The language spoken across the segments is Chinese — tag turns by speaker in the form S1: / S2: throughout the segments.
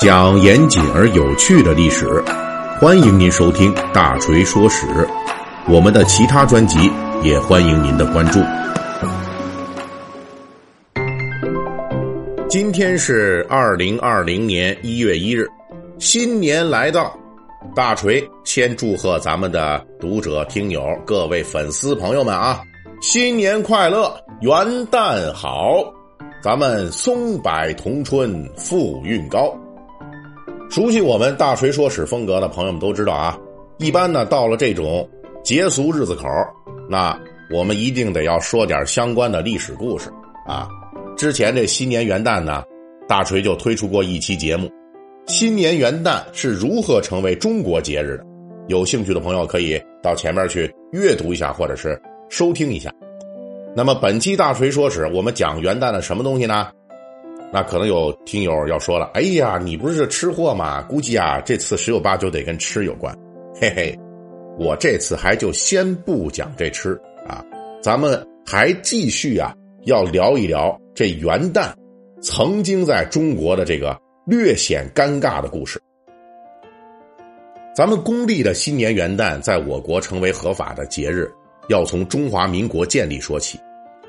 S1: 讲严谨而有趣的历史，欢迎您收听《大锤说史》。我们的其他专辑也欢迎您的关注。今天是二零二零年一月一日，新年来到，大锤先祝贺咱们的读者、听友、各位粉丝朋友们啊，新年快乐，元旦好，咱们松柏同春，富运高。熟悉我们大锤说史风格的朋友们都知道啊，一般呢到了这种节俗日子口，那我们一定得要说点相关的历史故事啊。之前这新年元旦呢，大锤就推出过一期节目，新年元旦是如何成为中国节日的。有兴趣的朋友可以到前面去阅读一下，或者是收听一下。那么本期大锤说史，我们讲元旦的什么东西呢？那可能有听友要说了，哎呀，你不是吃货吗？估计啊，这次十有八九得跟吃有关。嘿嘿，我这次还就先不讲这吃啊，咱们还继续啊，要聊一聊。这元旦曾经在中国的这个略显尴尬的故事。咱们公历的新年元旦在我国成为合法的节日，要从中华民国建立说起。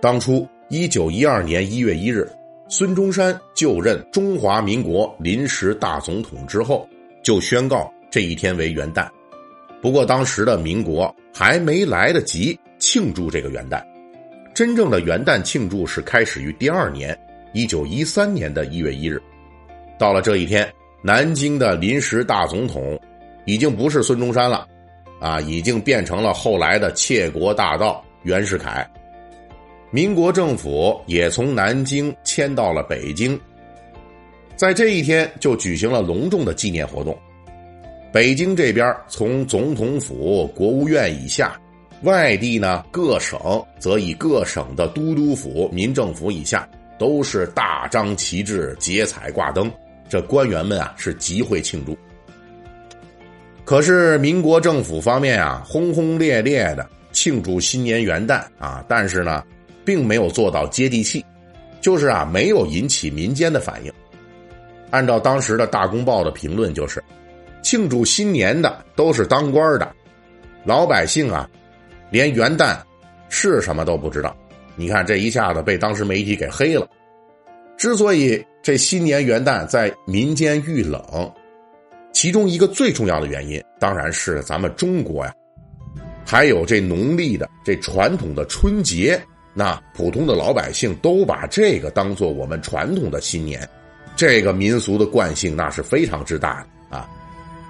S1: 当初一九一二年一月一日，孙中山就任中华民国临时大总统之后，就宣告这一天为元旦。不过当时的民国还没来得及庆祝这个元旦。真正的元旦庆祝是开始于第二年，一九一三年的一月一日。到了这一天，南京的临时大总统已经不是孙中山了，啊，已经变成了后来的窃国大盗袁世凯。民国政府也从南京迁到了北京，在这一天就举行了隆重的纪念活动。北京这边从总统府、国务院以下。外地呢，各省则以各省的都督府、民政府以下，都是大张旗帜、结彩挂灯，这官员们啊是集会庆祝。可是民国政府方面啊，轰轰烈烈的庆祝新年元旦啊，但是呢，并没有做到接地气，就是啊，没有引起民间的反应。按照当时的大公报的评论，就是庆祝新年的都是当官的，老百姓啊。连元旦是什么都不知道，你看这一下子被当时媒体给黑了。之所以这新年元旦在民间遇冷，其中一个最重要的原因，当然是咱们中国呀，还有这农历的这传统的春节，那普通的老百姓都把这个当做我们传统的新年，这个民俗的惯性那是非常之大的啊。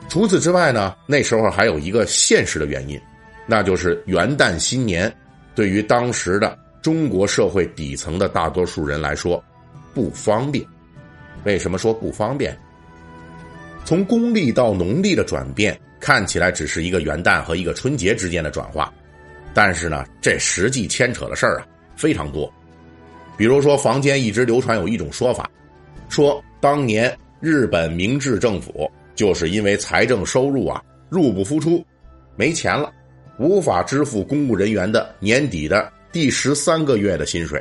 S1: 除此之外呢，那时候还有一个现实的原因。那就是元旦新年，对于当时的中国社会底层的大多数人来说，不方便。为什么说不方便？从公历到农历的转变，看起来只是一个元旦和一个春节之间的转化，但是呢，这实际牵扯的事儿啊非常多。比如说，坊间一直流传有一种说法，说当年日本明治政府就是因为财政收入啊入不敷出，没钱了。无法支付公务人员的年底的第十三个月的薪水，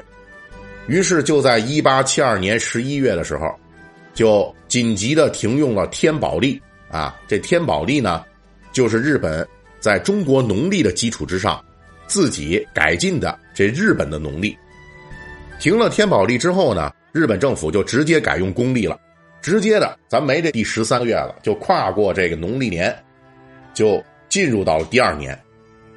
S1: 于是就在一八七二年十一月的时候，就紧急的停用了天宝历啊。这天宝历呢，就是日本在中国农历的基础之上，自己改进的这日本的农历。停了天宝历之后呢，日本政府就直接改用公历了，直接的咱没这第十三个月了，就跨过这个农历年，就进入到了第二年。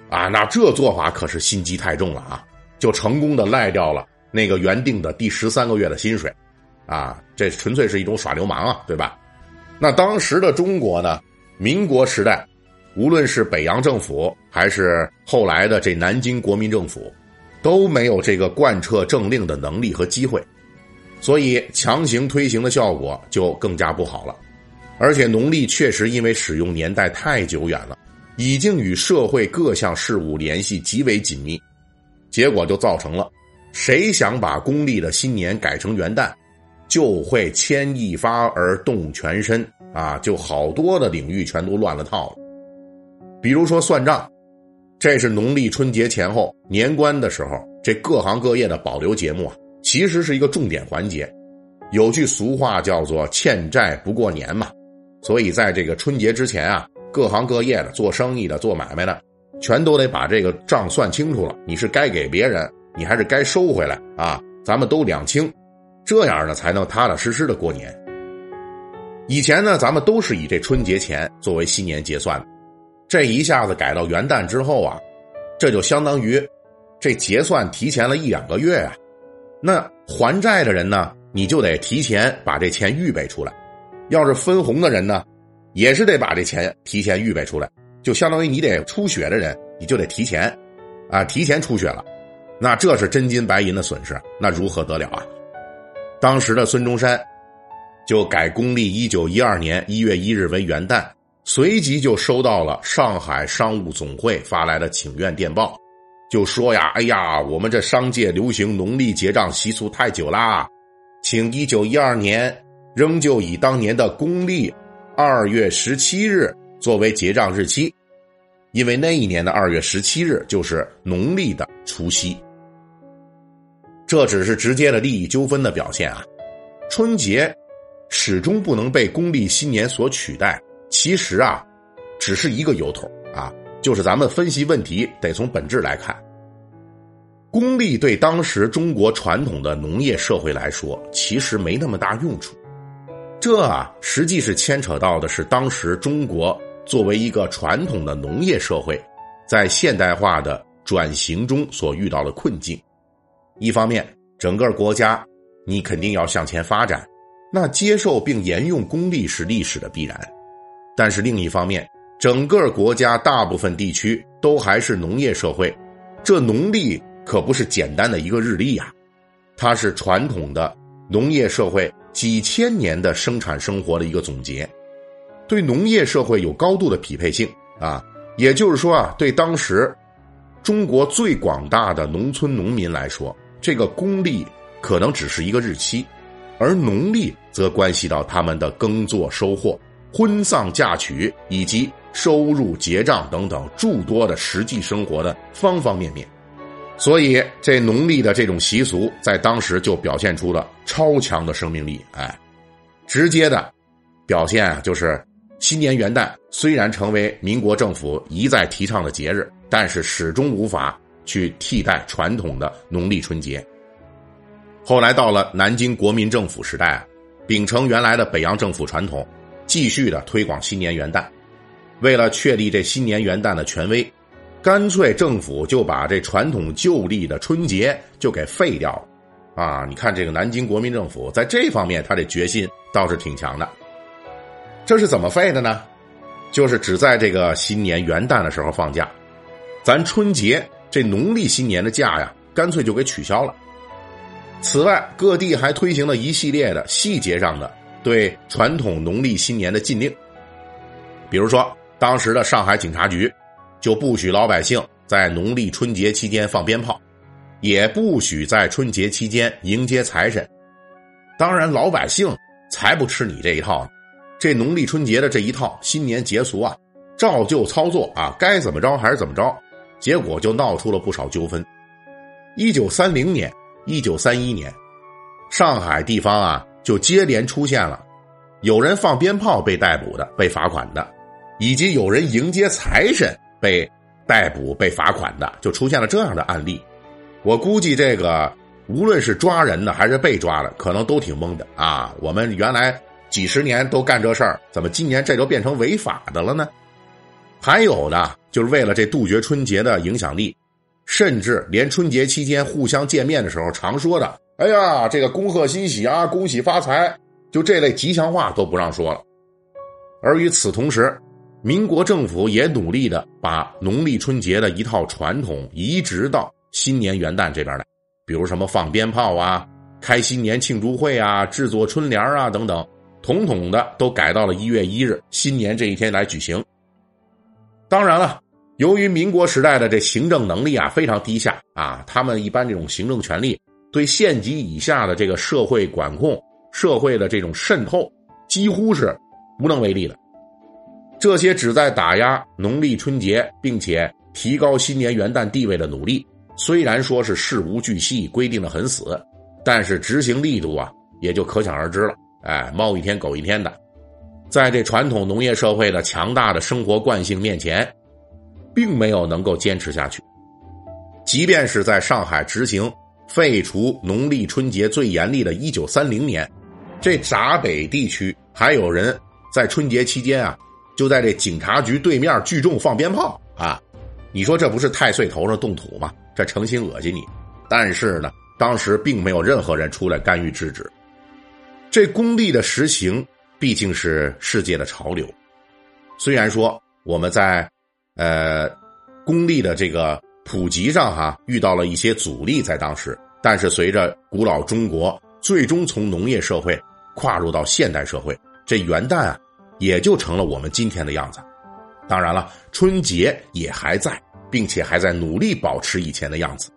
S1: 啊，那这做法可是心机太重了啊！就成功的赖掉了那个原定的第十三个月的薪水，啊，这纯粹是一种耍流氓啊，对吧？那当时的中国呢，民国时代，无论是北洋政府还是后来的这南京国民政府，都没有这个贯彻政令的能力和机会，所以强行推行的效果就更加不好了。而且农历确实因为使用年代太久远了。已经与社会各项事务联系极为紧密，结果就造成了，谁想把公历的新年改成元旦，就会牵一发而动全身啊！就好多的领域全都乱了套了。比如说算账，这是农历春节前后年关的时候，这各行各业的保留节目啊，其实是一个重点环节。有句俗话叫做“欠债不过年”嘛，所以在这个春节之前啊，各行各业的做生意的、做买卖的，全都得把这个账算清楚了。你是该给别人，你还是该收回来啊？咱们都两清，这样呢才能踏踏实实的过年。以前呢，咱们都是以这春节前作为新年结算的，这一下子改到元旦之后啊，这就相当于这结算提前了一两个月啊。那还债的人呢，你就得提前把这钱预备出来；要是分红的人呢，也是得把这钱提前预备出来。就相当于你得出血的人，你就得提前啊，提前出血了。那这是真金白银的损失，那如何得了啊？当时的孙中山。就改公历一九一二年一月一日为元旦，随即就收到了上海商务总会发来的请愿电报，就说呀：“哎呀，我们这商界流行农历结账习俗太久啦，请一九一二年仍旧以当年的公历二月十七日作为结账日期，因为那一年的二月十七日就是农历的除夕。这只是直接的利益纠纷的表现啊，春节。”始终不能被公历新年所取代。其实啊，只是一个由头啊，就是咱们分析问题得从本质来看。公历对当时中国传统的农业社会来说，其实没那么大用处。这啊，实际是牵扯到的是当时中国作为一个传统的农业社会，在现代化的转型中所遇到的困境。一方面，整个国家你肯定要向前发展。那接受并沿用公历是历史的必然，但是另一方面，整个国家大部分地区都还是农业社会，这农历可不是简单的一个日历呀，它是传统的农业社会几千年的生产生活的一个总结，对农业社会有高度的匹配性啊，也就是说啊，对当时中国最广大的农村农民来说，这个公历可能只是一个日期。而农历则关系到他们的耕作收获、婚丧嫁娶以及收入结账等等诸多的实际生活的方方面面，所以这农历的这种习俗在当时就表现出了超强的生命力。哎，直接的表现，就是新年元旦虽然成为民国政府一再提倡的节日，但是始终无法去替代传统的农历春节。后来到了南京国民政府时代，秉承原来的北洋政府传统，继续的推广新年元旦。为了确立这新年元旦的权威，干脆政府就把这传统旧历的春节就给废掉了。啊，你看这个南京国民政府在这方面，他的决心倒是挺强的。这是怎么废的呢？就是只在这个新年元旦的时候放假，咱春节这农历新年的假呀，干脆就给取消了。此外，各地还推行了一系列的细节上的对传统农历新年的禁令。比如说，当时的上海警察局就不许老百姓在农历春节期间放鞭炮，也不许在春节期间迎接财神。当然，老百姓才不吃你这一套呢，这农历春节的这一套新年节俗啊，照旧操作啊，该怎么着还是怎么着，结果就闹出了不少纠纷。一九三零年。一九三一年，上海地方啊，就接连出现了有人放鞭炮被逮捕的、被罚款的，以及有人迎接财神被逮捕、被罚款的，就出现了这样的案例。我估计这个无论是抓人的还是被抓的，可能都挺懵的啊！我们原来几十年都干这事儿，怎么今年这就变成违法的了呢？还有的就是为了这杜绝春节的影响力。甚至连春节期间互相见面的时候常说的“哎呀，这个恭贺新喜啊，恭喜发财”，就这类吉祥话都不让说了。而与此同时，民国政府也努力的把农历春节的一套传统移植到新年元旦这边来，比如什么放鞭炮啊、开新年庆祝会啊、制作春联啊等等，统统的都改到了一月一日新年这一天来举行。当然了。由于民国时代的这行政能力啊非常低下啊，他们一般这种行政权力对县级以下的这个社会管控、社会的这种渗透几乎是无能为力的。这些旨在打压农历春节并且提高新年元旦地位的努力，虽然说是事无巨细规定的很死，但是执行力度啊也就可想而知了。哎，猫一天狗一天的，在这传统农业社会的强大的生活惯性面前，并没有能够坚持下去。即便是在上海执行废除农历春节最严厉的一九三零年，这闸北地区还有人在春节期间啊，就在这警察局对面聚众放鞭炮啊！你说这不是太岁头上动土吗？这诚心恶心你。但是呢，当时并没有任何人出来干预制止。这公历的实行毕竟是世界的潮流，虽然说我们在呃公历的这个普及上哈遇到了一些阻力，在当时，但是随着古老中国最终从农业社会跨入到现代社会，这元旦啊也就成了我们今天的样子。当然了，春节也还在，并且还在努力保持以前的样子。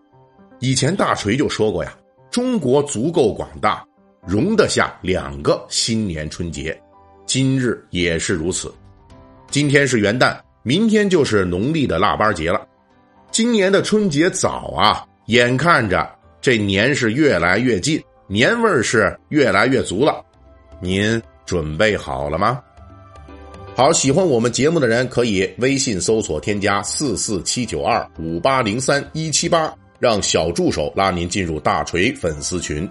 S1: 以前大锤就说过呀，中国足够广大。容得下两个新年春节，今日也是如此。今天是元旦，明天就是农历的腊八节了。今年的春节早啊，眼看着这年是越来越近，年味儿是越来越足了。您准备好了吗？好，喜欢我们节目的人可以微信搜索添加四四七九二五八零三一七八，让小助手拉您进入大锤粉丝群。